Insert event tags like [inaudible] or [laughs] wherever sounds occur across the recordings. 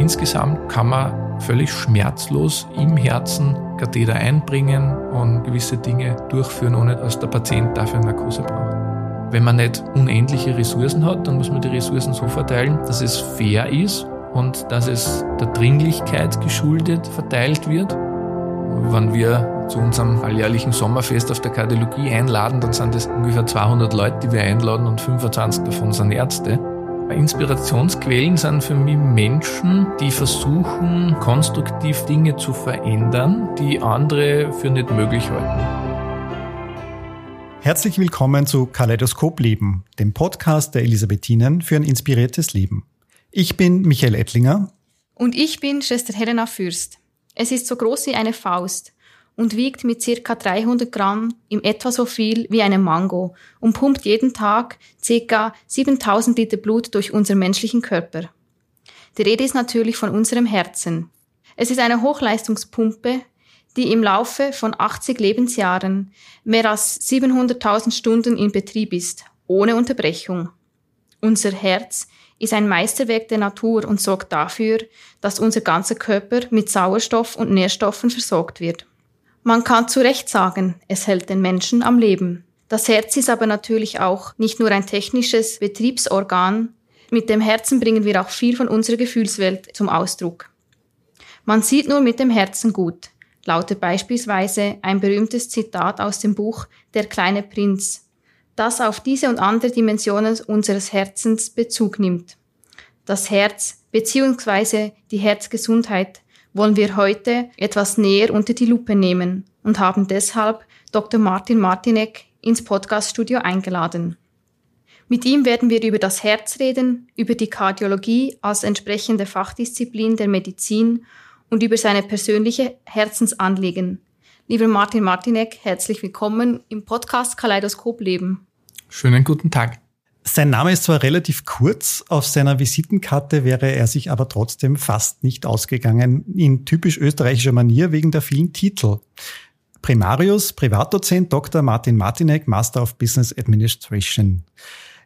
insgesamt kann man völlig schmerzlos im Herzen Katheter einbringen und gewisse Dinge durchführen, ohne dass der Patient dafür Narkose braucht. Wenn man nicht unendliche Ressourcen hat, dann muss man die Ressourcen so verteilen, dass es fair ist und dass es der Dringlichkeit geschuldet verteilt wird. Wenn wir zu unserem alljährlichen Sommerfest auf der Kardiologie einladen, dann sind es ungefähr 200 Leute, die wir einladen und 25 davon sind Ärzte. Inspirationsquellen sind für mich Menschen, die versuchen, konstruktiv Dinge zu verändern, die andere für nicht möglich halten. Herzlich willkommen zu Kaleidoskop Leben, dem Podcast der Elisabethinen für ein inspiriertes Leben. Ich bin Michael Ettlinger. Und ich bin Schwester Helena Fürst. Es ist so groß wie eine Faust und wiegt mit circa 300 Gramm im etwa so viel wie eine Mango und pumpt jeden Tag circa 7000 Liter Blut durch unseren menschlichen Körper. Die Rede ist natürlich von unserem Herzen. Es ist eine Hochleistungspumpe, die im Laufe von 80 Lebensjahren mehr als 700.000 Stunden in Betrieb ist, ohne Unterbrechung. Unser Herz ist ein Meisterwerk der Natur und sorgt dafür, dass unser ganzer Körper mit Sauerstoff und Nährstoffen versorgt wird. Man kann zu Recht sagen, es hält den Menschen am Leben. Das Herz ist aber natürlich auch nicht nur ein technisches Betriebsorgan. Mit dem Herzen bringen wir auch viel von unserer Gefühlswelt zum Ausdruck. Man sieht nur mit dem Herzen gut, lautet beispielsweise ein berühmtes Zitat aus dem Buch Der kleine Prinz, das auf diese und andere Dimensionen unseres Herzens Bezug nimmt. Das Herz bzw. die Herzgesundheit wollen wir heute etwas näher unter die Lupe nehmen und haben deshalb Dr. Martin Martinek ins Podcaststudio eingeladen. Mit ihm werden wir über das Herz reden, über die Kardiologie als entsprechende Fachdisziplin der Medizin und über seine persönliche Herzensanliegen. Lieber Martin Martinek, herzlich willkommen im Podcast Kaleidoskop Leben. Schönen guten Tag. Sein Name ist zwar relativ kurz, auf seiner Visitenkarte wäre er sich aber trotzdem fast nicht ausgegangen, in typisch österreichischer Manier wegen der vielen Titel. Primarius, Privatdozent Dr. Martin Martinek, Master of Business Administration.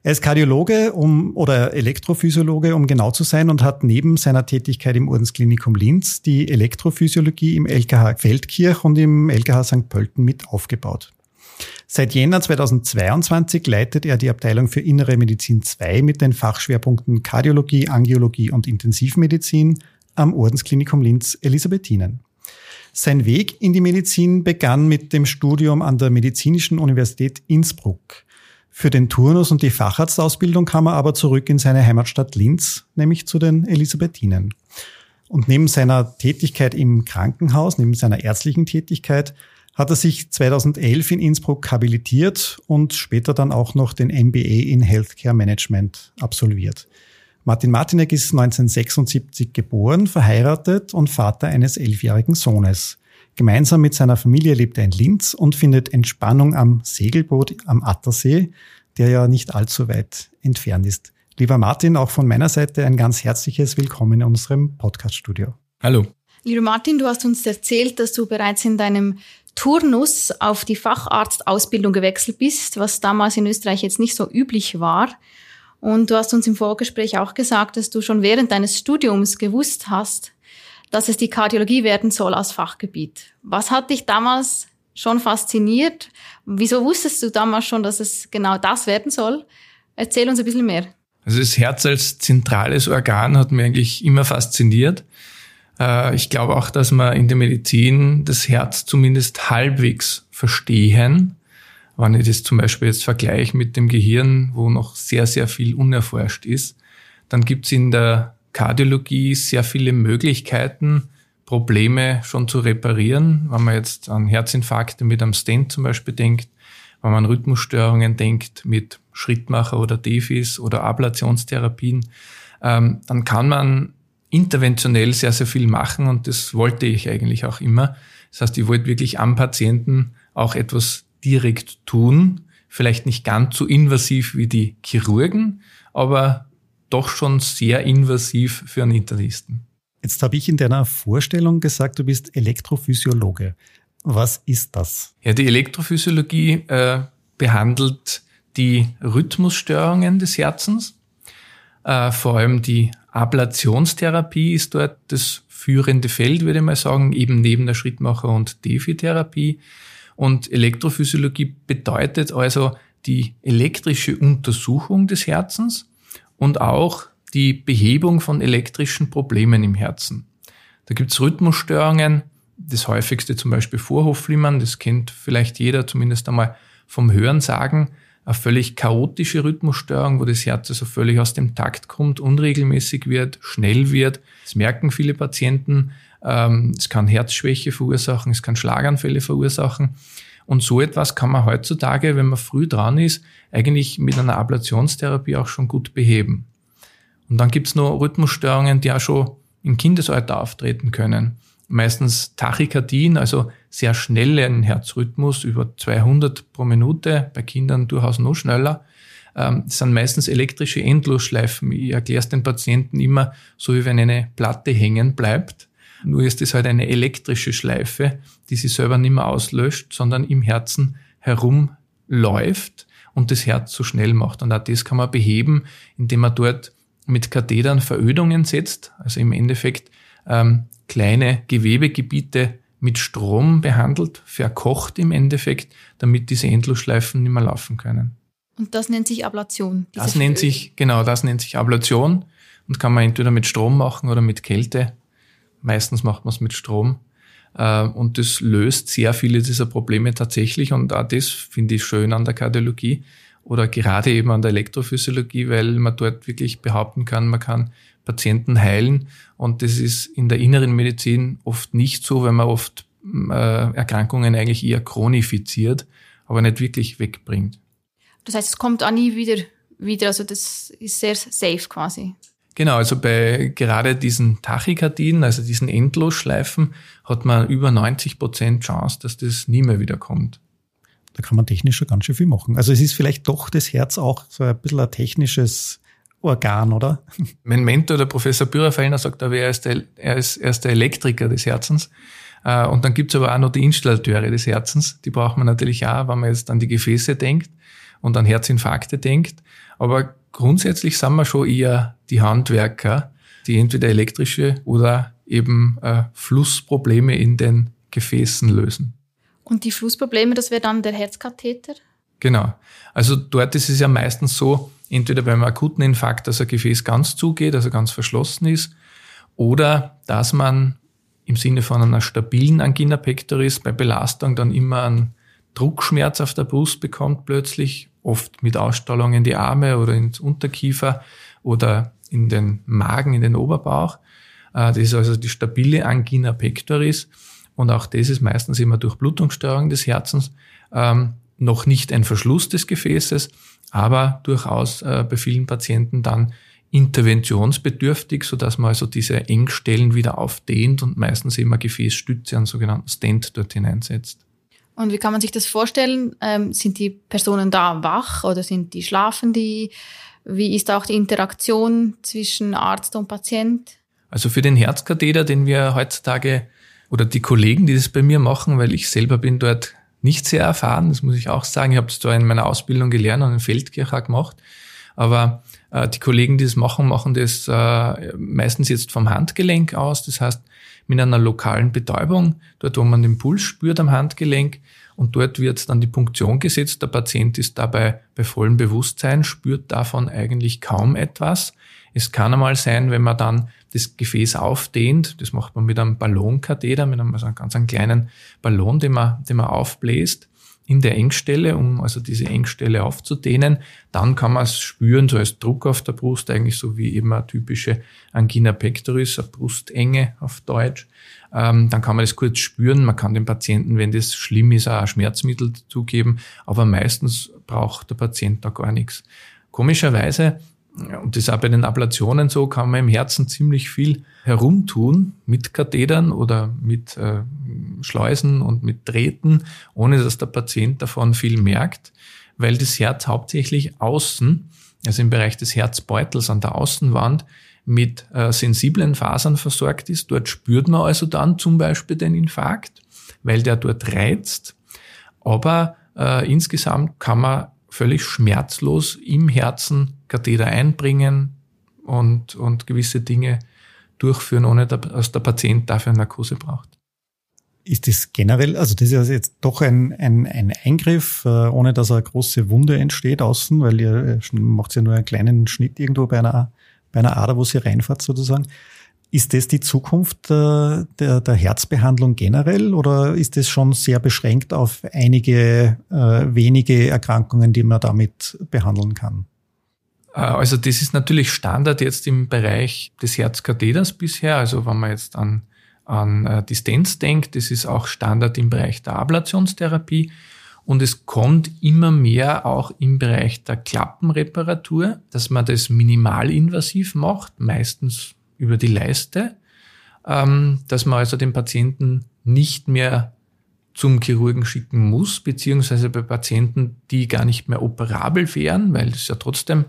Er ist Kardiologe um, oder Elektrophysiologe, um genau zu sein, und hat neben seiner Tätigkeit im Ordensklinikum Linz die Elektrophysiologie im LKH Feldkirch und im LKH St. Pölten mit aufgebaut. Seit Jänner 2022 leitet er die Abteilung für Innere Medizin 2 mit den Fachschwerpunkten Kardiologie, Angiologie und Intensivmedizin am Ordensklinikum Linz Elisabethinen. Sein Weg in die Medizin begann mit dem Studium an der Medizinischen Universität Innsbruck. Für den Turnus und die Facharztausbildung kam er aber zurück in seine Heimatstadt Linz, nämlich zu den Elisabethinen. Und neben seiner Tätigkeit im Krankenhaus, neben seiner ärztlichen Tätigkeit, hat er sich 2011 in Innsbruck habilitiert und später dann auch noch den MBA in Healthcare Management absolviert. Martin Martinek ist 1976 geboren, verheiratet und Vater eines elfjährigen Sohnes. Gemeinsam mit seiner Familie lebt er in Linz und findet Entspannung am Segelboot am Attersee, der ja nicht allzu weit entfernt ist. Lieber Martin, auch von meiner Seite ein ganz herzliches Willkommen in unserem Podcaststudio. Hallo. Lieber Martin, du hast uns erzählt, dass du bereits in deinem Turnus auf die Facharztausbildung gewechselt bist, was damals in Österreich jetzt nicht so üblich war. Und du hast uns im Vorgespräch auch gesagt, dass du schon während deines Studiums gewusst hast, dass es die Kardiologie werden soll als Fachgebiet. Was hat dich damals schon fasziniert? Wieso wusstest du damals schon, dass es genau das werden soll? Erzähl uns ein bisschen mehr. Also das Herz als zentrales Organ hat mich eigentlich immer fasziniert. Äh, ich glaube auch, dass wir in der Medizin das Herz zumindest halbwegs verstehen. Wenn ich das zum Beispiel jetzt vergleiche mit dem Gehirn, wo noch sehr, sehr viel unerforscht ist, dann gibt es in der Kardiologie sehr viele Möglichkeiten, Probleme schon zu reparieren. Wenn man jetzt an Herzinfarkte mit einem Stent zum Beispiel denkt, wenn man an Rhythmusstörungen denkt mit Schrittmacher oder Defis oder Ablationstherapien, ähm, dann kann man interventionell sehr, sehr viel machen und das wollte ich eigentlich auch immer. Das heißt, ich wollte wirklich am Patienten auch etwas direkt tun, vielleicht nicht ganz so invasiv wie die Chirurgen, aber doch schon sehr invasiv für einen Internisten. Jetzt habe ich in deiner Vorstellung gesagt, du bist Elektrophysiologe. Was ist das? Ja, die Elektrophysiologie äh, behandelt die Rhythmusstörungen des Herzens, äh, vor allem die Ablationstherapie ist dort das führende Feld, würde ich mal sagen, eben neben der Schrittmacher- und Defi-Therapie. Und Elektrophysiologie bedeutet also die elektrische Untersuchung des Herzens und auch die Behebung von elektrischen Problemen im Herzen. Da gibt's Rhythmusstörungen, das häufigste zum Beispiel Vorhofflimmern, das kennt vielleicht jeder zumindest einmal vom Hören sagen, eine völlig chaotische Rhythmusstörung, wo das Herz also völlig aus dem Takt kommt, unregelmäßig wird, schnell wird. Das merken viele Patienten. Ähm, es kann Herzschwäche verursachen, es kann Schlaganfälle verursachen. Und so etwas kann man heutzutage, wenn man früh dran ist, eigentlich mit einer Ablationstherapie auch schon gut beheben. Und dann gibt's noch Rhythmusstörungen, die auch schon im Kindesalter auftreten können. Meistens Tachykardien, also sehr schnellen Herzrhythmus, über 200 pro Minute, bei Kindern durchaus noch schneller. Ähm, das sind meistens elektrische Endlosschleifen. Ich erkläre es den Patienten immer so, wie wenn eine Platte hängen bleibt. Nur ist es halt eine elektrische Schleife, die sich selber nicht mehr auslöscht, sondern im Herzen herumläuft und das Herz so schnell macht. Und auch das kann man beheben, indem man dort mit Kathetern Verödungen setzt, also im Endeffekt ähm, kleine Gewebegebiete mit Strom behandelt, verkocht im Endeffekt, damit diese Endlosschleifen nicht mehr laufen können. Und das nennt sich Ablation. Das nennt sich, genau, das nennt sich Ablation und kann man entweder mit Strom machen oder mit Kälte. Meistens macht man es mit Strom. Äh, und das löst sehr viele dieser Probleme tatsächlich. Und auch das finde ich schön an der Kardiologie, oder gerade eben an der Elektrophysiologie, weil man dort wirklich behaupten kann, man kann Patienten heilen. Und das ist in der inneren Medizin oft nicht so, weil man oft äh, Erkrankungen eigentlich eher chronifiziert, aber nicht wirklich wegbringt. Das heißt, es kommt auch nie wieder, wieder, also das ist sehr safe quasi. Genau, also bei gerade diesen Tachykardien, also diesen Endlosschleifen, hat man über 90 Prozent Chance, dass das nie mehr wiederkommt. Da kann man technisch schon ganz schön viel machen. Also es ist vielleicht doch das Herz auch so ein bisschen ein technisches Organ, oder? [laughs] Mein Mentor, der Professor Bürerfellner, sagt aber, er ist der, er ist, er ist der Elektriker des Herzens. Äh, und dann gibt's aber auch noch die Installateure des Herzens. Die braucht man natürlich auch, wenn man jetzt an die Gefäße denkt und an Herzinfarkte denkt. Aber grundsätzlich sind wir schon eher die Handwerker, die entweder elektrische oder eben äh, Flussprobleme in den Gefäßen lösen. Und die Flussprobleme, das wäre dann der Herzkatheter? Genau. Also dort ist es ja meistens so, entweder beim akuten Infarkt, dass ein Gefäß ganz zugeht, also ganz verschlossen ist, oder dass man im Sinne von einer stabilen Angina pectoris bei Belastung dann immer einen Druckschmerz auf der Brust bekommt plötzlich, oft mit Ausstrahlung in die Arme oder ins Unterkiefer oder in den Magen, in den Oberbauch. Äh, das ist also die stabile Angina pectoris. Und auch das ist meistens immer durch Blutungsstörung des Herzens ähm, noch nicht ein Verschluss des Gefäßes, aber durchaus äh, bei vielen Patienten dann interventionsbedürftig, so dass man also diese Engstellen wieder aufdehnt und meistens immer Gefäßstütze, einen sogenannten Stent dort hineinsetzt. Und wie kann man sich das vorstellen? Ähm, sind die Personen da wach oder sind die schlafen die? Wie ist auch die Interaktion zwischen Arzt und Patient? Also für den Herzkatheter, den wir heutzutage oder die Kollegen, die das bei mir machen, weil ich selber bin dort nicht sehr erfahren, das muss ich auch sagen. Ich habe es zwar in meiner Ausbildung gelernt und in Feldkirch gemacht, aber äh, die Kollegen, die das machen, machen das äh, meistens jetzt vom Handgelenk aus, das heißt mit einer lokalen Betäubung, dort wo man den Puls spürt am Handgelenk und dort wird dann die Punktion gesetzt. Der Patient ist dabei bei vollem Bewusstsein, spürt davon eigentlich kaum etwas. Es kann einmal sein, wenn man dann das Gefäß aufdehnt, das macht man mit einem Ballonkatheter, mit einem, also einem ganz einen kleinen Ballon, den man, den man aufbläst in der Engstelle, um also diese Engstelle aufzudehnen. Dann kann man es spüren, so als Druck auf der Brust, eigentlich so wie eben eine typische Angina pectoris, eine Brustenge auf Deutsch. Ähm, dann kann man das kurz spüren. Man kann dem Patienten, wenn das schlimm ist, auch ein Schmerzmittel zugeben. Aber meistens braucht der Patient da gar nichts. Komischerweise und das ist auch bei den Ablationen so, kann man im Herzen ziemlich viel herumtun mit Kathetern oder mit äh, Schleusen und mit Drähten, ohne dass der Patient davon viel merkt, weil das Herz hauptsächlich außen, also im Bereich des Herzbeutels an der Außenwand, mit äh, sensiblen Fasern versorgt ist. Dort spürt man also dann zum Beispiel den Infarkt, weil der dort reizt. Aber äh, insgesamt kann man völlig schmerzlos im Herzen Katheter einbringen, und, und gewisse Dinge durchführen, ohne dass der Patient dafür Narkose braucht. Ist das generell, also das ist also jetzt doch ein, ein, ein Eingriff, äh, ohne dass eine große Wunde entsteht außen, weil ihr macht ja nur einen kleinen Schnitt irgendwo bei einer, bei einer Ader, wo sie reinfahrt sozusagen. Ist das die Zukunft der, der, der Herzbehandlung generell oder ist das schon sehr beschränkt auf einige äh, wenige Erkrankungen, die man damit behandeln kann? Äh, also das ist natürlich Standard jetzt im Bereich des Herzkatheters bisher. Also wenn man jetzt an, an äh, die Stents denkt, das ist auch Standard im Bereich der Ablationstherapie. Und es kommt immer mehr auch im Bereich der Klappenreparatur, dass man das minimalinvasiv macht, meistens über die Leiste, ähm, dass man also den Patienten nicht mehr zum Chirurgen schicken muss, beziehungsweise bei Patienten, die gar nicht mehr operabel wären, weil es ja trotzdem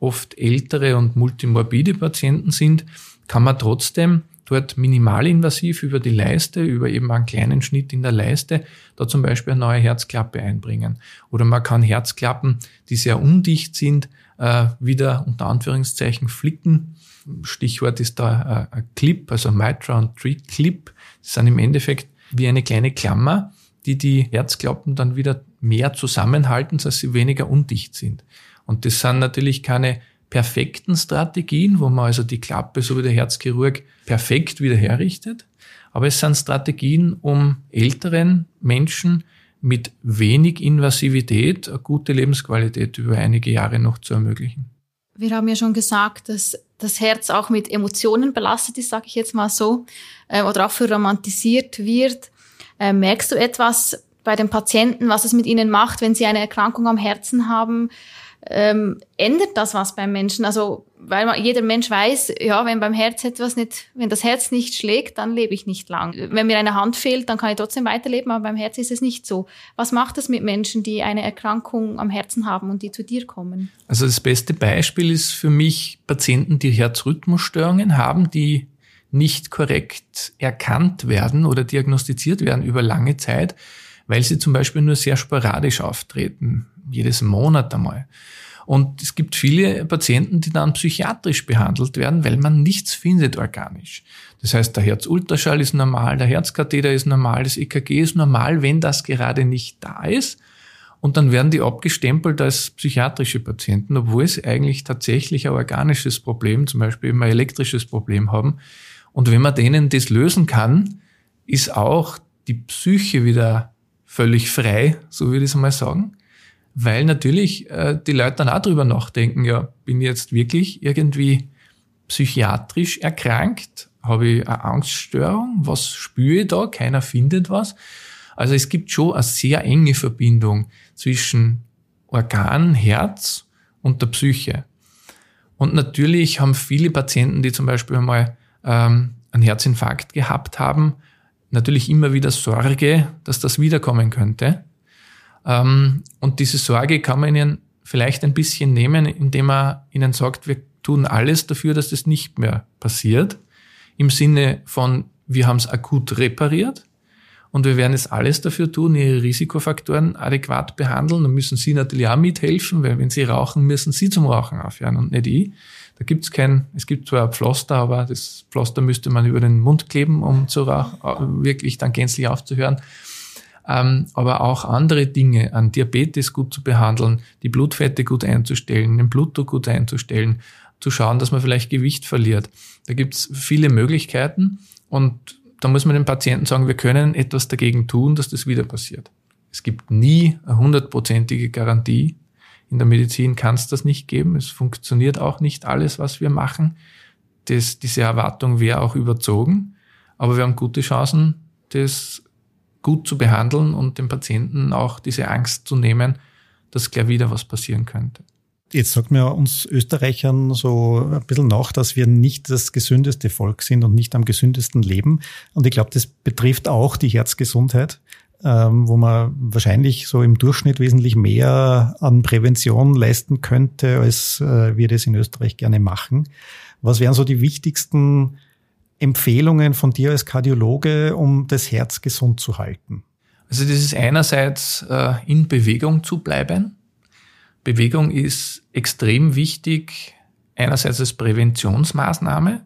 oft ältere und multimorbide Patienten sind, kann man trotzdem dort minimalinvasiv über die Leiste, über eben einen kleinen Schnitt in der Leiste, da zum Beispiel eine neue Herzklappe einbringen. Oder man kann Herzklappen, die sehr undicht sind, äh, wieder unter Anführungszeichen flicken Stichwort ist da ein Clip, also Mitra und Tree Clip. Das sind im Endeffekt wie eine kleine Klammer, die die Herzklappen dann wieder mehr zusammenhalten, dass sie weniger undicht sind. Und das sind natürlich keine perfekten Strategien, wo man also die Klappe, so wie der Herzchirurg, perfekt wieder herrichtet. Aber es sind Strategien, um älteren Menschen mit wenig Invasivität eine gute Lebensqualität über einige Jahre noch zu ermöglichen. Wir haben ja schon gesagt, dass das Herz auch mit Emotionen belastet ist, sage ich jetzt mal so, äh, oder auch für romantisiert wird. Äh, merkst du etwas bei den Patienten, was es mit ihnen macht, wenn sie eine Erkrankung am Herzen haben? Ähm, ändert das was beim Menschen? Also, weil man, jeder Mensch weiß, ja, wenn beim Herz etwas nicht, wenn das Herz nicht schlägt, dann lebe ich nicht lang. Wenn mir eine Hand fehlt, dann kann ich trotzdem weiterleben, aber beim Herz ist es nicht so. Was macht das mit Menschen, die eine Erkrankung am Herzen haben und die zu dir kommen? Also das beste Beispiel ist für mich Patienten, die Herzrhythmusstörungen haben, die nicht korrekt erkannt werden oder diagnostiziert werden über lange Zeit, weil sie zum Beispiel nur sehr sporadisch auftreten jedes Monat einmal. Und es gibt viele Patienten, die dann psychiatrisch behandelt werden, weil man nichts findet organisch. Das heißt, der Herzultraschall ist normal, der Herzkatheter ist normal, das EKG ist normal, wenn das gerade nicht da ist. Und dann werden die abgestempelt als psychiatrische Patienten, obwohl sie eigentlich tatsächlich ein organisches Problem, zum Beispiel ein elektrisches Problem haben. Und wenn man denen das lösen kann, ist auch die Psyche wieder völlig frei, so würde ich es mal sagen weil natürlich äh, die Leute dann auch drüber nachdenken, ja, bin ich jetzt wirklich irgendwie psychiatrisch erkrankt? Habe ich eine Angststörung? Was spüre ich da? Keiner findet was. Also es gibt schon eine sehr enge Verbindung zwischen Organ, Herz und der Psyche. Und natürlich haben viele Patienten, die zum Beispiel einmal ähm, einen Herzinfarkt gehabt haben, natürlich immer wieder Sorge, dass das wiederkommen könnte. Ähm, und diese Sorge kann man ihnen vielleicht ein bisschen nehmen, indem man ihnen sagt, wir tun alles dafür, dass das nicht mehr passiert. Im Sinne von, wir haben es akut repariert und wir werden jetzt alles dafür tun, ihre Risikofaktoren adäquat behandeln. Dann müssen sie natürlich auch mithelfen, weil wenn sie rauchen, müssen sie zum Rauchen aufhören und nicht ich. Da gibt's kein, es gibt zwar ein Pflaster, aber das Pflaster müsste man über den Mund kleben, um zu rauchen, wirklich dann gänzlich aufzuhören ähm, aber auch andere Dinge an Diabetes gut zu behandeln, die Blutfette gut einzustellen, den Blutdruck gut einzustellen, zu schauen, dass man vielleicht Gewicht verliert. Da gibt's viele Möglichkeiten und da muss man den Patienten sagen, wir können etwas dagegen tun, dass das wieder passiert. Es gibt nie eine hundertprozentige Garantie. In der Medizin kann es das nicht geben. Es funktioniert auch nicht alles, was wir machen. Das, diese Erwartung wäre auch überzogen. Aber wir haben gute Chancen, das gut zu behandeln und dem Patienten auch diese Angst zu nehmen, dass gleich wieder was passieren könnte. Jetzt sagt mir uns Österreichern so ein bisschen nach, dass wir nicht das gesündeste Volk sind und nicht am gesündesten leben. Und ich glaube, das betrifft auch die Herzgesundheit, ähm, wo man wahrscheinlich so im Durchschnitt wesentlich mehr an Prävention leisten könnte, als äh, wir das in Österreich gerne machen. Was wären so die wichtigsten Empfehlungen von dir als Kardiologe, um das Herz gesund zu halten? Also das ist einerseits äh, in Bewegung zu bleiben. Bewegung ist extrem wichtig, einerseits als Präventionsmaßnahme.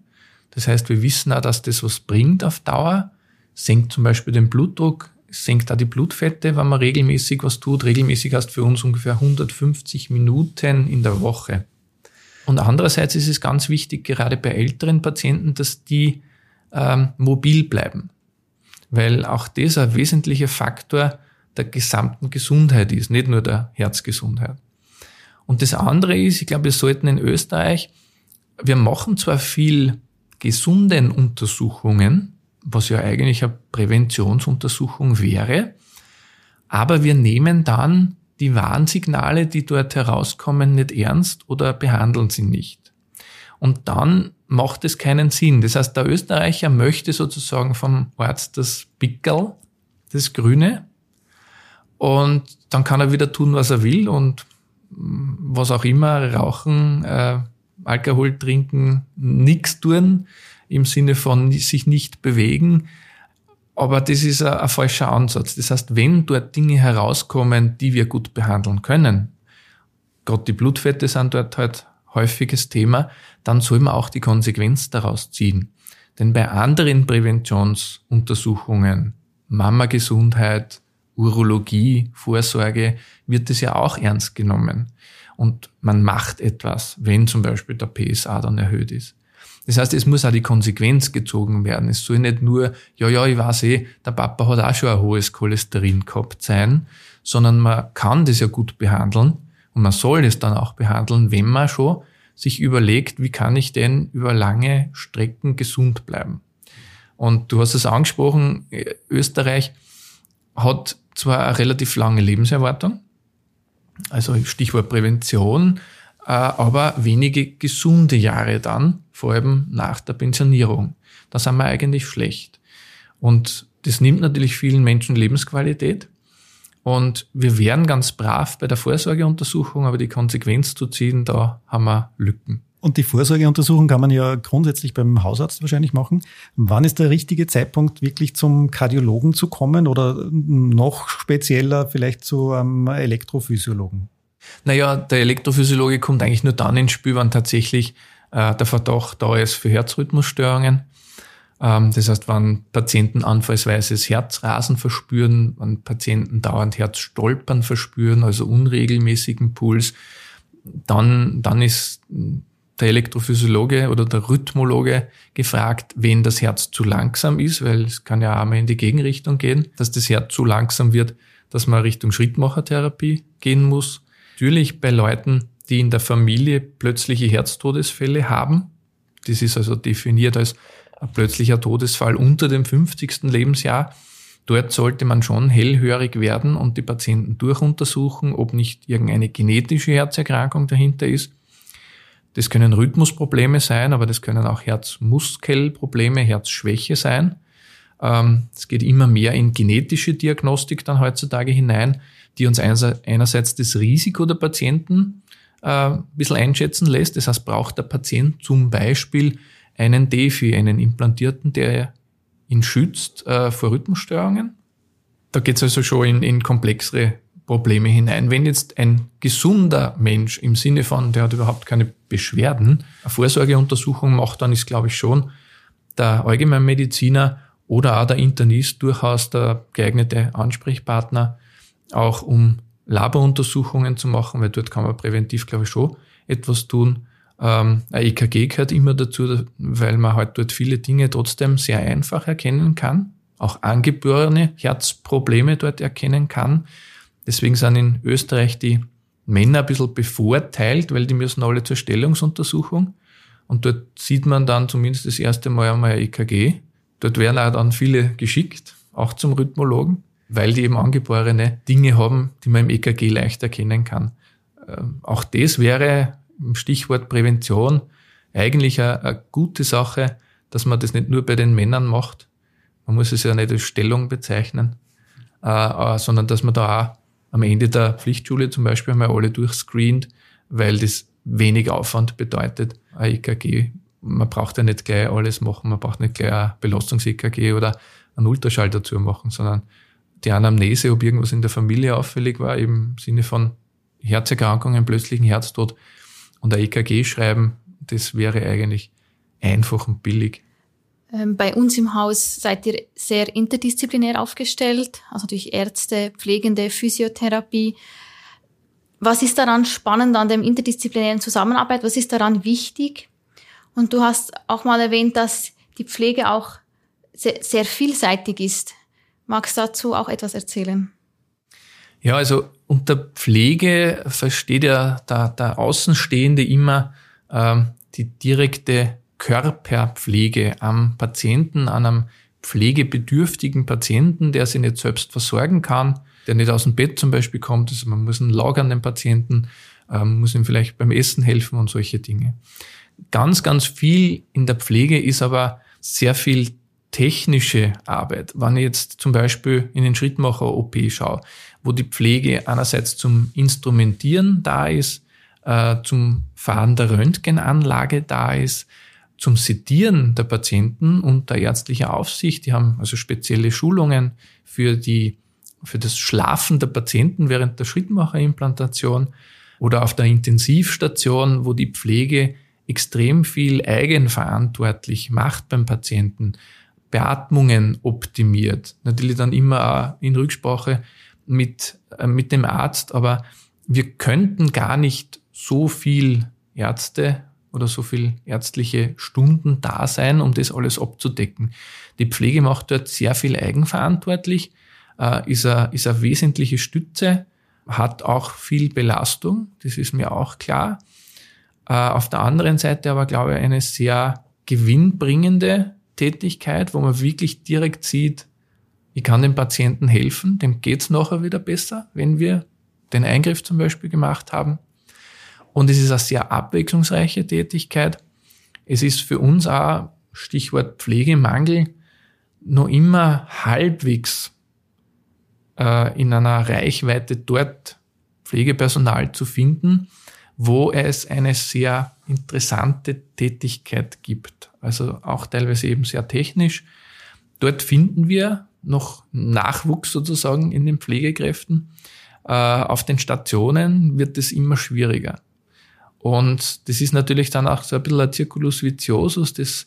Das heißt, wir wissen auch, dass das was bringt auf Dauer. Senkt zum Beispiel den Blutdruck, senkt auch die Blutfette, wenn man regelmäßig was tut. Regelmäßig heißt für uns ungefähr 150 Minuten in der Woche. Und andererseits ist es ganz wichtig, gerade bei älteren Patienten, dass die ähm, mobil bleiben. Weil auch das ein wesentlicher Faktor der gesamten Gesundheit ist, nicht nur der Herzgesundheit. Und das andere ist, ich glaube, wir sollten in Österreich, wir machen zwar viel gesunden Untersuchungen, was ja eigentlich eine Präventionsuntersuchung wäre, aber wir nehmen dann die Warnsignale, die dort herauskommen, nicht ernst oder behandeln sie nicht. Und dann macht es keinen Sinn. Das heißt, der Österreicher möchte sozusagen vom Arzt das Pickel, das Grüne, und dann kann er wieder tun, was er will und mm, was auch immer, rauchen, äh, Alkohol trinken, nichts tun, im Sinne von sich nicht bewegen. Aber das ist ein, ein, falscher Ansatz. Das heißt, wenn dort Dinge herauskommen, die wir gut behandeln können, gerade die Blutfette sind dort halt häufiges Thema, dann soll man auch die Konsequenz daraus ziehen. Denn bei anderen Präventionsuntersuchungen, Mama-Gesundheit, Urologie, Vorsorge, wird es ja auch ernst genommen. Und man macht etwas, wenn zum Beispiel der PSA dann erhöht ist. Das heißt, es muss auch die Konsequenz gezogen werden. Es soll nicht nur, ja, ja, ich weiß eh, der Papa hat auch schon ein hohes Cholesterin gehabt sein, sondern man kann das ja gut behandeln und man soll es dann auch behandeln, wenn man schon sich überlegt, wie kann ich denn über lange Strecken gesund bleiben. Und du hast es angesprochen, Österreich hat zwar eine relativ lange Lebenserwartung, also Stichwort Prävention, äh, aber wenige gesunde Jahre dann, vor allem nach der Pensionierung. Da sind wir eigentlich schlecht. Und das nimmt natürlich vielen Menschen Lebensqualität. Und wir wären ganz brav bei der Vorsorgeuntersuchung, aber die Konsequenz zu ziehen, da haben wir Lücken. Und die Vorsorgeuntersuchung kann man ja grundsätzlich beim Hausarzt wahrscheinlich machen. Wann ist der richtige Zeitpunkt, wirklich zum Kardiologen zu kommen oder noch spezieller vielleicht zu einem Elektrophysiologen? Naja, der Elektrophysiologe kommt eigentlich nur dann ins Spiel, wenn tatsächlich äh, der Verdacht da ist für Herzrhythmusstörungen. Ähm, das heißt, wenn Patienten anfallsweise Herzrasen verspüren, wenn Patienten dauernd Herzstolpern verspüren, also unregelmäßigen Puls, dann, dann ist der Elektrophysiologe oder der Rhythmologe gefragt, wenn das Herz zu langsam ist, weil es kann ja auch mal in die Gegenrichtung gehen, dass das Herz zu langsam wird, dass man Richtung Schrittmachertherapie gehen muss. Natürlich bei Leuten, die in der Familie plötzliche Herztodesfälle haben, das ist also definiert als ein plötzlicher Todesfall unter dem 50. Lebensjahr, Dort sollte man schon hellhörig werden und die Patienten durchuntersuchen, ob nicht irgendeine genetische Herzerkrankung dahinter ist das können Rhythmusprobleme sein, aber das können auch Herzmuskelprobleme, Herzschwäche sein. Ähm, es geht immer mehr in genetische Diagnostik dann heutzutage hinein, die uns einerseits das Risiko der Patienten äh, ein bisschen einschätzen lässt. Das heißt, braucht der Patient zum Beispiel einen Defi, einen implantierten, der ihn schützt äh, vor Rhythmusstörungen. Da geht es also schon in, in komplexere Probleme hinein. Wenn jetzt ein gesunder Mensch im Sinne von, der hat überhaupt keine Beschwerden, eine Vorsorgeuntersuchung macht, dann ist, glaube ich, schon der Allgemeinmediziner oder auch der Internist durchaus der geeignete Ansprechpartner, auch um Laboruntersuchungen zu machen, weil dort kann man präventiv, glaube ich, schon etwas tun. Ähm, ein EKG gehört immer dazu, weil man halt dort viele Dinge trotzdem sehr einfach erkennen kann, auch angeborene Herzprobleme dort erkennen kann. Deswegen sind in Österreich die Männer ein bisschen bevorteilt, weil die müssen alle zur Stellungsuntersuchung. Und dort sieht man dann zumindest das erste Mal einmal ein EKG. Dort werden auch dann viele geschickt, auch zum Rhythmologen, weil die eben angeborene Dinge haben, die man im EKG leicht erkennen kann. Ähm, auch das wäre im Stichwort Prävention eigentlich eine, eine gute Sache, dass man das nicht nur bei den Männern macht. Man muss es ja nicht als Stellung bezeichnen, äh, äh, sondern dass man da auch am Ende der Pflichtschule zum Beispiel einmal alle durchscreent, weil das wenig Aufwand bedeutet. Ein EKG, man braucht ja nicht gleich alles machen, man braucht nicht gleich ein Belastungs-EKG oder einen Ultraschall dazu machen, sondern die Anamnese, ob irgendwas in der Familie auffällig war, im Sinne von Herzerkrankungen, plötzlichen Herztod und ein EKG schreiben, das wäre eigentlich einfach und billig. Ähm, bei uns im Haus seid ihr sehr interdisziplinär aufgestellt, also durch Ärzte, Pflegende, Physiotherapie. Was ist daran spannend an der interdisziplinären Zusammenarbeit? Was ist daran wichtig? Und du hast auch mal erwähnt, dass die Pflege auch sehr, sehr vielseitig ist. Magst du dazu auch etwas erzählen? Ja, also unter Pflege versteht ja der, der Außenstehende immer ähm, die direkte Körperpflege am Patienten, an einem pflegebedürftigen Patienten, der sich nicht selbst versorgen kann, der nicht aus dem Bett zum Beispiel kommt. Also man muss einen lagern den Patienten, ähm, muss ihm vielleicht beim Essen helfen und solche Dinge. Ganz, ganz viel in der Pflege ist aber sehr viel technische Arbeit. Wenn ich jetzt zum Beispiel in den Schrittmacher-OP schaue, wo die Pflege einerseits zum Instrumentieren da ist, äh, zum Fahren der Röntgenanlage da ist, zum Sedieren der Patienten unter ärztlicher Aufsicht. Die haben also spezielle Schulungen für die, für das Schlafen der Patienten während der Schrittmacherimplantation oder auf der Intensivstation, wo die Pflege extrem viel eigenverantwortlich macht beim Patienten, Beatmungen optimiert. Natürlich dann immer auch in Rücksprache mit, äh, mit dem Arzt, aber wir könnten gar nicht so viel Ärzte oder so viel ärztliche Stunden da sein, um das alles abzudecken. Die Pflege macht dort sehr viel eigenverantwortlich, äh, ist, eine, ist eine wesentliche Stütze, hat auch viel Belastung, das ist mir auch klar. Äh, auf der anderen Seite aber, glaube ich, eine sehr gewinnbringende Tätigkeit, wo man wirklich direkt sieht, ich kann dem Patienten helfen, dem geht's nachher wieder besser, wenn wir den Eingriff zum Beispiel gemacht haben. Und es ist eine sehr abwechslungsreiche Tätigkeit. Es ist für uns auch, Stichwort Pflegemangel, noch immer halbwegs äh, in einer Reichweite dort Pflegepersonal zu finden, wo es eine sehr interessante Tätigkeit gibt. Also auch teilweise eben sehr technisch. Dort finden wir noch Nachwuchs sozusagen in den Pflegekräften. Äh, auf den Stationen wird es immer schwieriger. Und das ist natürlich dann auch so ein bisschen ein Circulus viciosus, das,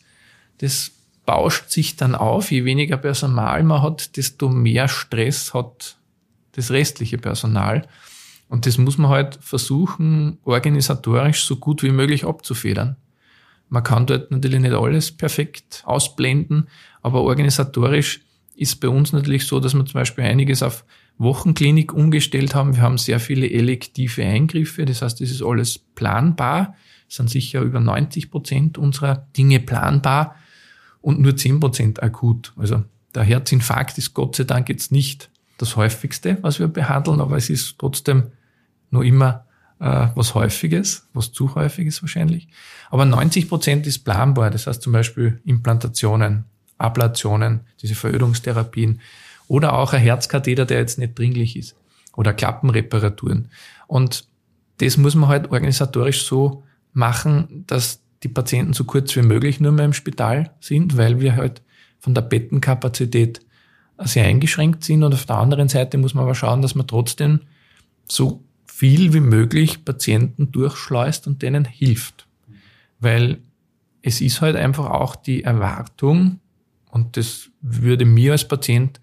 das bauscht sich dann auf. Je weniger Personal man hat, desto mehr Stress hat das restliche Personal. Und das muss man halt versuchen, organisatorisch so gut wie möglich abzufedern. Man kann dort natürlich nicht alles perfekt ausblenden, aber organisatorisch ist bei uns natürlich so, dass wir zum Beispiel einiges auf Wochenklinik umgestellt haben. Wir haben sehr viele elektive Eingriffe, das heißt, es ist alles planbar. Es sind sicher über 90 Prozent unserer Dinge planbar und nur 10 Prozent akut. Also der Herzinfarkt ist Gott sei Dank jetzt nicht das häufigste, was wir behandeln, aber es ist trotzdem nur immer äh, was Häufiges, was zu häufiges wahrscheinlich. Aber 90 Prozent ist planbar. Das heißt zum Beispiel Implantationen, Ablationen, diese Verödungstherapien oder auch ein Herzkatheter, der jetzt nicht dringlich ist. Oder Klappenreparaturen. Und das muss man halt organisatorisch so machen, dass die Patienten so kurz wie möglich nur mehr im Spital sind, weil wir halt von der Bettenkapazität sehr eingeschränkt sind. Und auf der anderen Seite muss man aber schauen, dass man trotzdem so viel wie möglich Patienten durchschleust und denen hilft. Weil es ist halt einfach auch die Erwartung, und das würde mir als Patient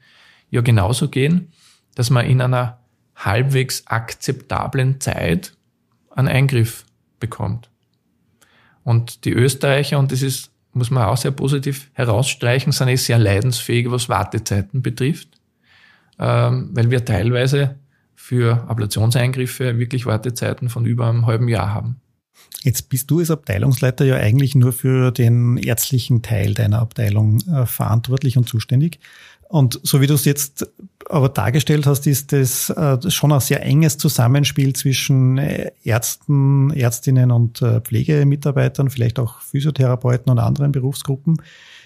ja genauso gehen, dass man in einer halbwegs akzeptablen Zeit einen Eingriff bekommt. Und die Österreicher, und das ist, muss man auch sehr positiv herausstreichen, sind eh sehr leidensfähig, was Wartezeiten betrifft, ähm, weil wir teilweise für Ablationseingriffe wirklich Wartezeiten von über einem halben Jahr haben. Jetzt bist du als Abteilungsleiter ja eigentlich nur für den ärztlichen Teil deiner Abteilung äh, verantwortlich und zuständig. Und so wie du es jetzt aber dargestellt hast, ist das äh, schon ein sehr enges Zusammenspiel zwischen äh, Ärzten, Ärztinnen und Pflegemitarbeitern, vielleicht auch Physiotherapeuten und anderen Berufsgruppen.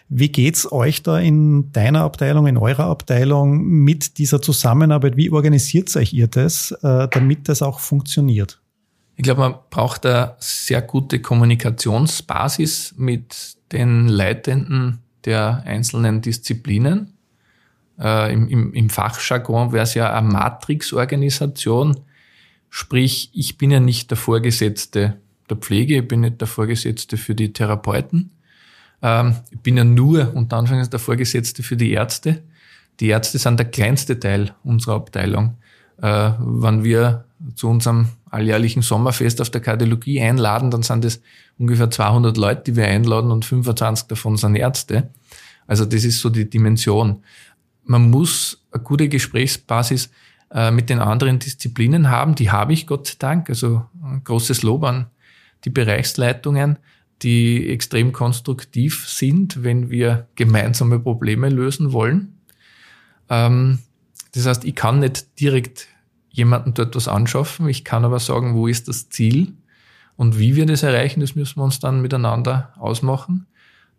Wie geht's euch da in deiner Abteilung, in eurer Abteilung mit dieser Zusammenarbeit? Wie organisiert euch ihr das, damit das auch funktioniert? Ich glaube, man braucht eine sehr gute Kommunikationsbasis mit den Leitenden der einzelnen Disziplinen äh, im, im, im Fachjargon wäre es ja eine Matrix-Organisation. Sprich, ich bin ja nicht der Vorgesetzte der Pflege, ich bin nicht der Vorgesetzte für die Therapeuten. Ähm, ich bin ja nur, unter Anführungszeichen, der Vorgesetzte für die Ärzte. Die Ärzte sind der kleinste Teil unserer Abteilung. Äh, wenn wir zu unserem alljährlichen Sommerfest auf der Kardiologie einladen, dann sind es ungefähr 200 Leute, die wir einladen und 25 davon sind Ärzte. Also das ist so die Dimension. Man muss eine gute Gesprächsbasis äh, mit den anderen Disziplinen haben. Die habe ich Gott sei Dank. Also ein großes Lob an die Bereichsleitungen, die extrem konstruktiv sind, wenn wir gemeinsame Probleme lösen wollen. Ähm, das heißt, ich kann nicht direkt jemanden dort was anschaffen. Ich kann aber sagen, wo ist das Ziel und wie wir das erreichen, das müssen wir uns dann miteinander ausmachen.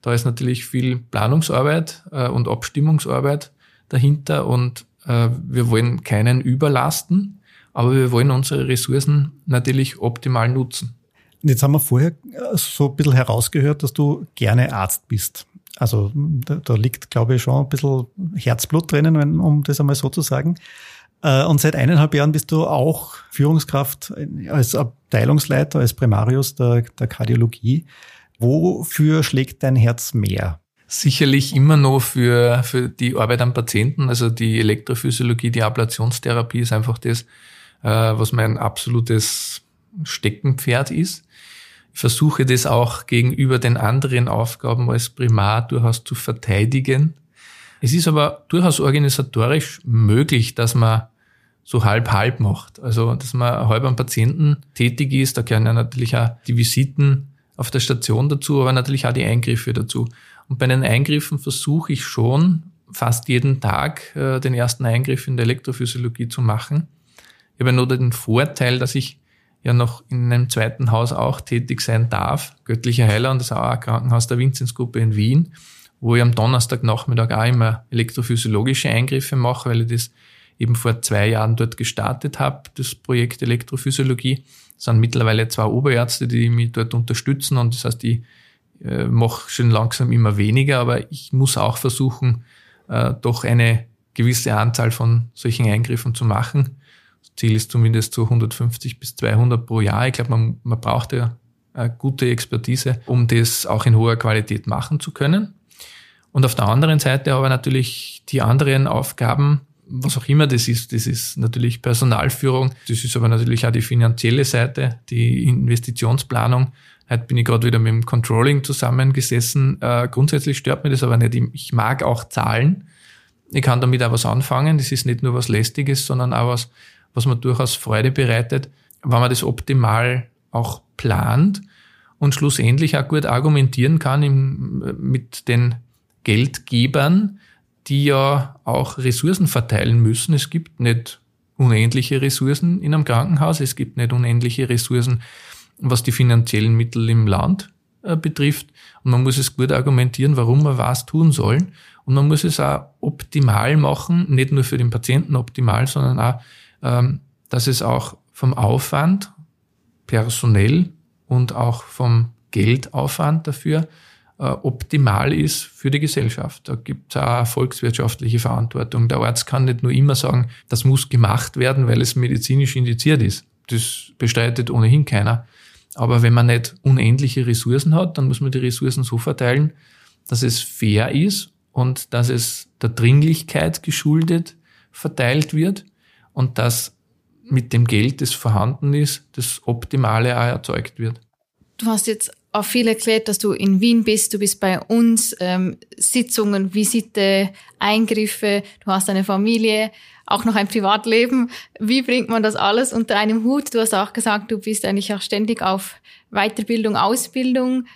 Da ist natürlich viel Planungsarbeit äh, und Abstimmungsarbeit dahinter und äh, wir wollen keinen überlasten, aber wir wollen unsere Ressourcen natürlich optimal nutzen. Jetzt haben wir vorher äh, so ein bisschen herausgehört, dass du gerne Arzt bist. Also da, da liegt, glaube ich, schon ein bisschen Herzblut drinnen, um das einmal so zu sagen. Äh, und seit eineinhalb Jahren bist du auch Führungskraft als Abteilungsleiter, als Primarius der, der Kardiologie. Wofür schlägt dein Herz mehr? Sicherlich immer noch für, für die Arbeit am Patienten, also die Elektrophysiologie, die Ablationstherapie ist einfach das, äh, was mein absolutes Steckenpferd ist. Versuche das auch gegenüber den anderen Aufgaben als Primar durchaus zu verteidigen. Es ist aber durchaus organisatorisch möglich, dass man so halb-halb macht. Also, dass man halb am Patienten tätig ist. Da gehören ja natürlich auch die Visiten auf der Station dazu, aber natürlich auch die Eingriffe dazu. Und bei den Eingriffen versuche ich schon fast jeden Tag äh, den ersten Eingriff in der Elektrophysiologie zu machen. Ich habe nur den Vorteil, dass ich ja noch in einem zweiten Haus auch tätig sein darf, Göttlicher Heiler und das auch ein Krankenhaus der Vinzenzgruppe in Wien, wo ich am Donnerstagnachmittag auch immer elektrophysiologische Eingriffe mache, weil ich das eben vor zwei Jahren dort gestartet habe, das Projekt Elektrophysiologie. Es sind mittlerweile zwei Oberärzte, die mich dort unterstützen und das heißt, ich äh, mache schon langsam immer weniger, aber ich muss auch versuchen, äh, doch eine gewisse Anzahl von solchen Eingriffen zu machen. Ziel ist zumindest so 150 bis 200 pro Jahr. Ich glaube, man, man braucht ja eine gute Expertise, um das auch in hoher Qualität machen zu können. Und auf der anderen Seite aber natürlich die anderen Aufgaben, was auch immer das ist. Das ist natürlich Personalführung, das ist aber natürlich auch die finanzielle Seite, die Investitionsplanung. Heute bin ich gerade wieder mit dem Controlling zusammengesessen. Äh, grundsätzlich stört mir das aber nicht. Ich mag auch Zahlen. Ich kann damit auch was anfangen. Das ist nicht nur was Lästiges, sondern auch was, was mir durchaus Freude bereitet, wenn man das optimal auch plant und schlussendlich auch gut argumentieren kann im, mit den Geldgebern, die ja auch Ressourcen verteilen müssen. Es gibt nicht unendliche Ressourcen in einem Krankenhaus, es gibt nicht unendliche Ressourcen, was die finanziellen Mittel im Land äh, betrifft. Und man muss es gut argumentieren, warum man was tun soll. Und man muss es auch optimal machen, nicht nur für den Patienten optimal, sondern auch, dass es auch vom Aufwand personell und auch vom Geldaufwand dafür äh, optimal ist für die Gesellschaft. Da gibt es auch volkswirtschaftliche Verantwortung. Der Arzt kann nicht nur immer sagen, das muss gemacht werden, weil es medizinisch indiziert ist. Das bestreitet ohnehin keiner. Aber wenn man nicht unendliche Ressourcen hat, dann muss man die Ressourcen so verteilen, dass es fair ist und dass es der Dringlichkeit geschuldet verteilt wird und dass mit dem Geld, das vorhanden ist, das Optimale auch erzeugt wird. Du hast jetzt auch viel erklärt, dass du in Wien bist, du bist bei uns, ähm, Sitzungen, Visite, Eingriffe, du hast eine Familie, auch noch ein Privatleben. Wie bringt man das alles unter einem Hut? Du hast auch gesagt, du bist eigentlich auch ständig auf Weiterbildung, Ausbildung.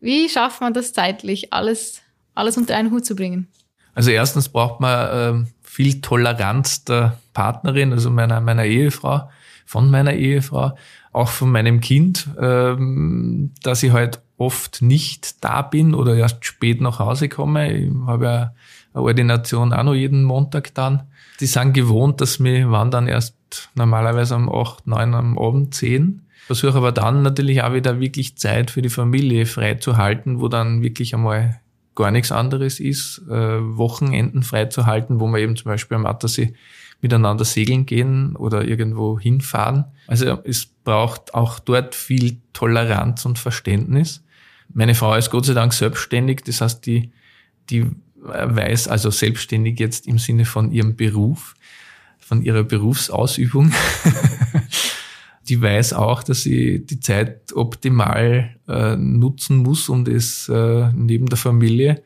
Wie schafft man das zeitlich, alles, alles unter einen Hut zu bringen? Also erstens braucht man äh, viel Toleranz der Partnerin, also meiner, meiner Ehefrau, von meiner Ehefrau auch von meinem Kind, ähm, dass ich halt oft nicht da bin oder erst spät nach Hause komme. Ich habe ja eine Ordination auch noch jeden Montag dann. Die sind gewohnt, dass wir wann dann erst normalerweise um acht, neun am Abend sehen. Versuche aber dann natürlich auch wieder wirklich Zeit für die Familie freizuhalten, wo dann wirklich einmal gar nichts anderes ist, äh, Wochenenden freizuhalten, wo man eben zum Beispiel am Attersee miteinander segeln gehen oder irgendwo hinfahren. Also es braucht auch dort viel Toleranz und Verständnis. Meine Frau ist Gott sei Dank selbstständig, das heißt, die, die weiß, also selbstständig jetzt im Sinne von ihrem Beruf, von ihrer Berufsausübung. [laughs] die weiß auch, dass sie die Zeit optimal äh, nutzen muss, um das äh, neben der Familie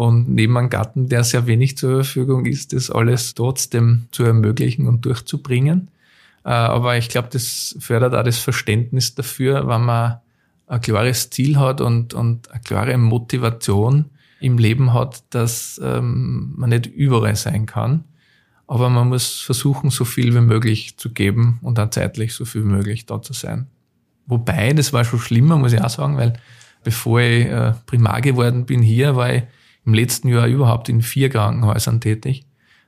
und neben einem Gatten, der sehr wenig zur Verfügung ist, das alles trotzdem zu ermöglichen und durchzubringen. Äh, aber ich glaube, das fördert auch das Verständnis dafür, wenn man ein klares Ziel hat und, und eine klare Motivation im Leben hat, dass ähm, man nicht überall sein kann. Aber man muss versuchen, so viel wie möglich zu geben und dann zeitlich so viel wie möglich da zu sein. Wobei, das war schon schlimmer, muss ich auch sagen, weil bevor ich äh, Primar geworden bin hier, war ich im letzten Jahr überhaupt in vier Krankenhäusern tätig.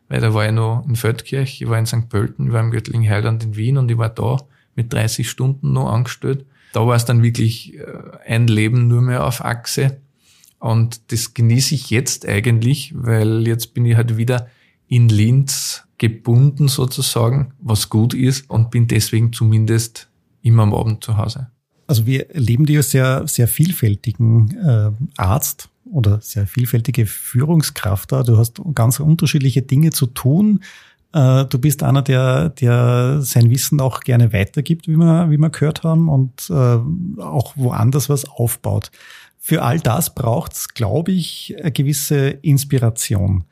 Weil da war ich noch in Feldkirch, ich war in St. Pölten, ich war im Göttlichen Heiland in Wien und ich war da mit 30 Stunden noch angestellt. Da war es dann wirklich äh, ein Leben nur mehr auf Achse. Und das genieße ich jetzt eigentlich, weil jetzt bin ich halt wieder in Linz gebunden sozusagen, was gut ist und bin deswegen zumindest immer am Abend zu Hause. Also wir erleben dir sehr, sehr vielfältigen äh, Arzt oder sehr vielfältige Führungskraft da. Du hast ganz unterschiedliche Dinge zu tun. Äh, du bist einer, der, der sein Wissen auch gerne weitergibt, wie wir, wie wir gehört haben, und äh, auch woanders was aufbaut. Für all das braucht es, glaube ich, eine gewisse Inspiration.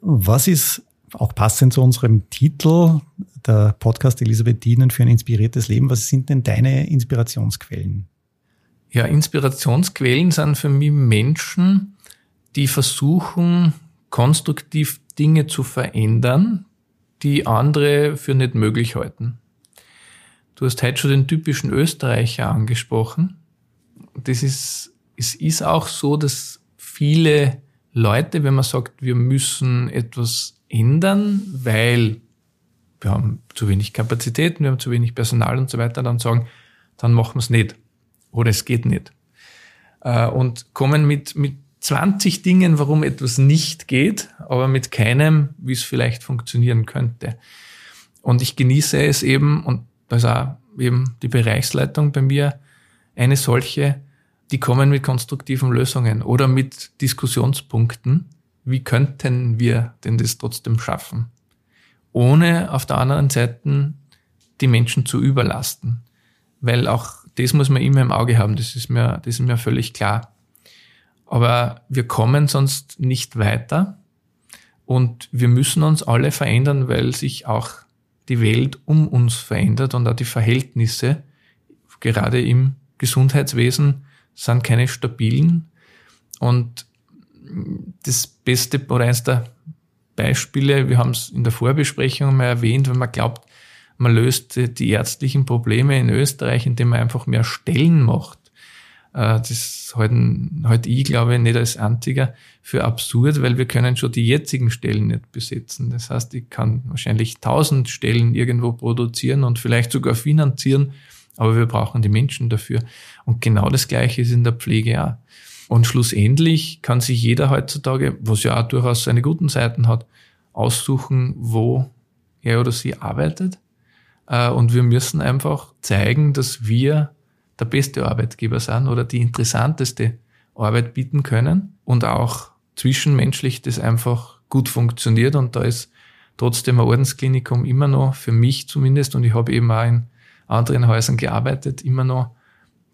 Was ist auch passend zu unserem Titel, der Podcast Elisabeth Dienen für ein inspiriertes Leben, was sind denn deine Inspirationsquellen? Ja, Inspirationsquellen sind für mich Menschen, die versuchen, konstruktiv Dinge zu verändern, die andere für nicht möglich halten. Du hast heute schon den typischen Österreicher angesprochen. Das ist, es ist auch so, dass viele Leute, wenn man sagt, wir müssen etwas ändern, weil wir haben zu wenig Kapazitäten, wir haben zu wenig Personal und so weiter, dann sagen, dann machen wir es nicht. Oder es geht nicht. Äh, und kommen mit, mit 20 Dingen, warum etwas nicht geht, aber mit keinem, wie es vielleicht funktionieren könnte. Und ich genieße es eben, und da ist auch eben die Bereichsleitung bei mir eine solche, die kommen mit konstruktiven Lösungen oder mit Diskussionspunkten. Wie könnten wir denn das trotzdem schaffen? Ohne auf der anderen Seite die Menschen zu überlasten. Weil auch das muss man immer im Auge haben, das ist mir, das ist mir völlig klar. Aber wir kommen sonst nicht weiter und wir müssen uns alle verändern, weil sich auch die Welt um uns verändert und auch die Verhältnisse, gerade im Gesundheitswesen, sind keine stabilen. Und das Beste oder eines der Beispiele, wir haben es in der Vorbesprechung mal erwähnt, wenn man glaubt, man löst die ärztlichen Probleme in Österreich, indem man einfach mehr Stellen macht. Äh, das halten halt ich, glaube ich, nicht als Antiger für absurd, weil wir können schon die jetzigen Stellen nicht besetzen. Das heißt, ich kann wahrscheinlich tausend Stellen irgendwo produzieren und vielleicht sogar finanzieren, aber wir brauchen die Menschen dafür. Und genau das Gleiche ist in der Pflege auch. Und schlussendlich kann sich jeder heutzutage, was ja auch durchaus seine guten Seiten hat, aussuchen, wo er oder sie arbeitet. Äh, und wir müssen einfach zeigen, dass wir der beste Arbeitgeber sind oder die interessanteste Arbeit bieten können und auch zwischenmenschlich das einfach gut funktioniert. Und da ist trotzdem ein Ordensklinikum immer noch, für mich zumindest, und ich habe eben auch in anderen Häusern gearbeitet, immer noch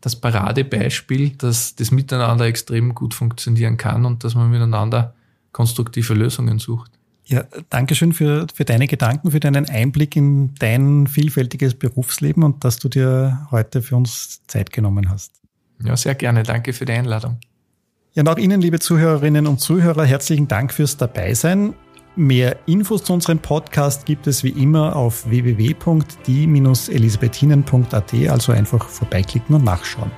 das Paradebeispiel, dass das Miteinander extrem gut funktionieren kann und dass man miteinander konstruktive Lösungen sucht. Ja, danke schön für, für deine Gedanken, für deinen Einblick in dein vielfältiges Berufsleben und dass du dir heute für uns Zeit genommen hast. Ja, sehr gerne. Danke für die Einladung. Ja, und auch Ihnen, liebe Zuhörerinnen und Zuhörer, herzlichen Dank fürs Dabeisein. Mehr Infos zu unserem Podcast gibt es wie immer auf www.die-elisabethinen.at, also einfach vorbeiklicken und nachschauen.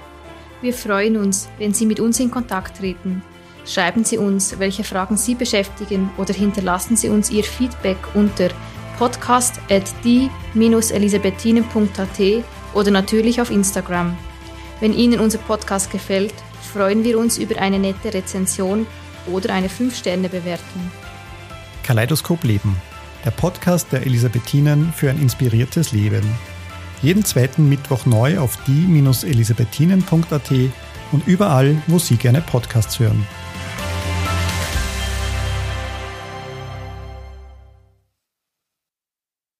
Wir freuen uns, wenn Sie mit uns in Kontakt treten. Schreiben Sie uns, welche Fragen Sie beschäftigen oder hinterlassen Sie uns Ihr Feedback unter podcast.die-elisabethinen.at oder natürlich auf Instagram. Wenn Ihnen unser Podcast gefällt, freuen wir uns über eine nette Rezension oder eine 5-Sterne-Bewertung. Kaleidoskop Leben. der Podcast der Elisabethinen für ein inspiriertes Leben. Jeden zweiten Mittwoch neu auf die-elisabethinen.at und überall, wo Sie gerne Podcasts hören.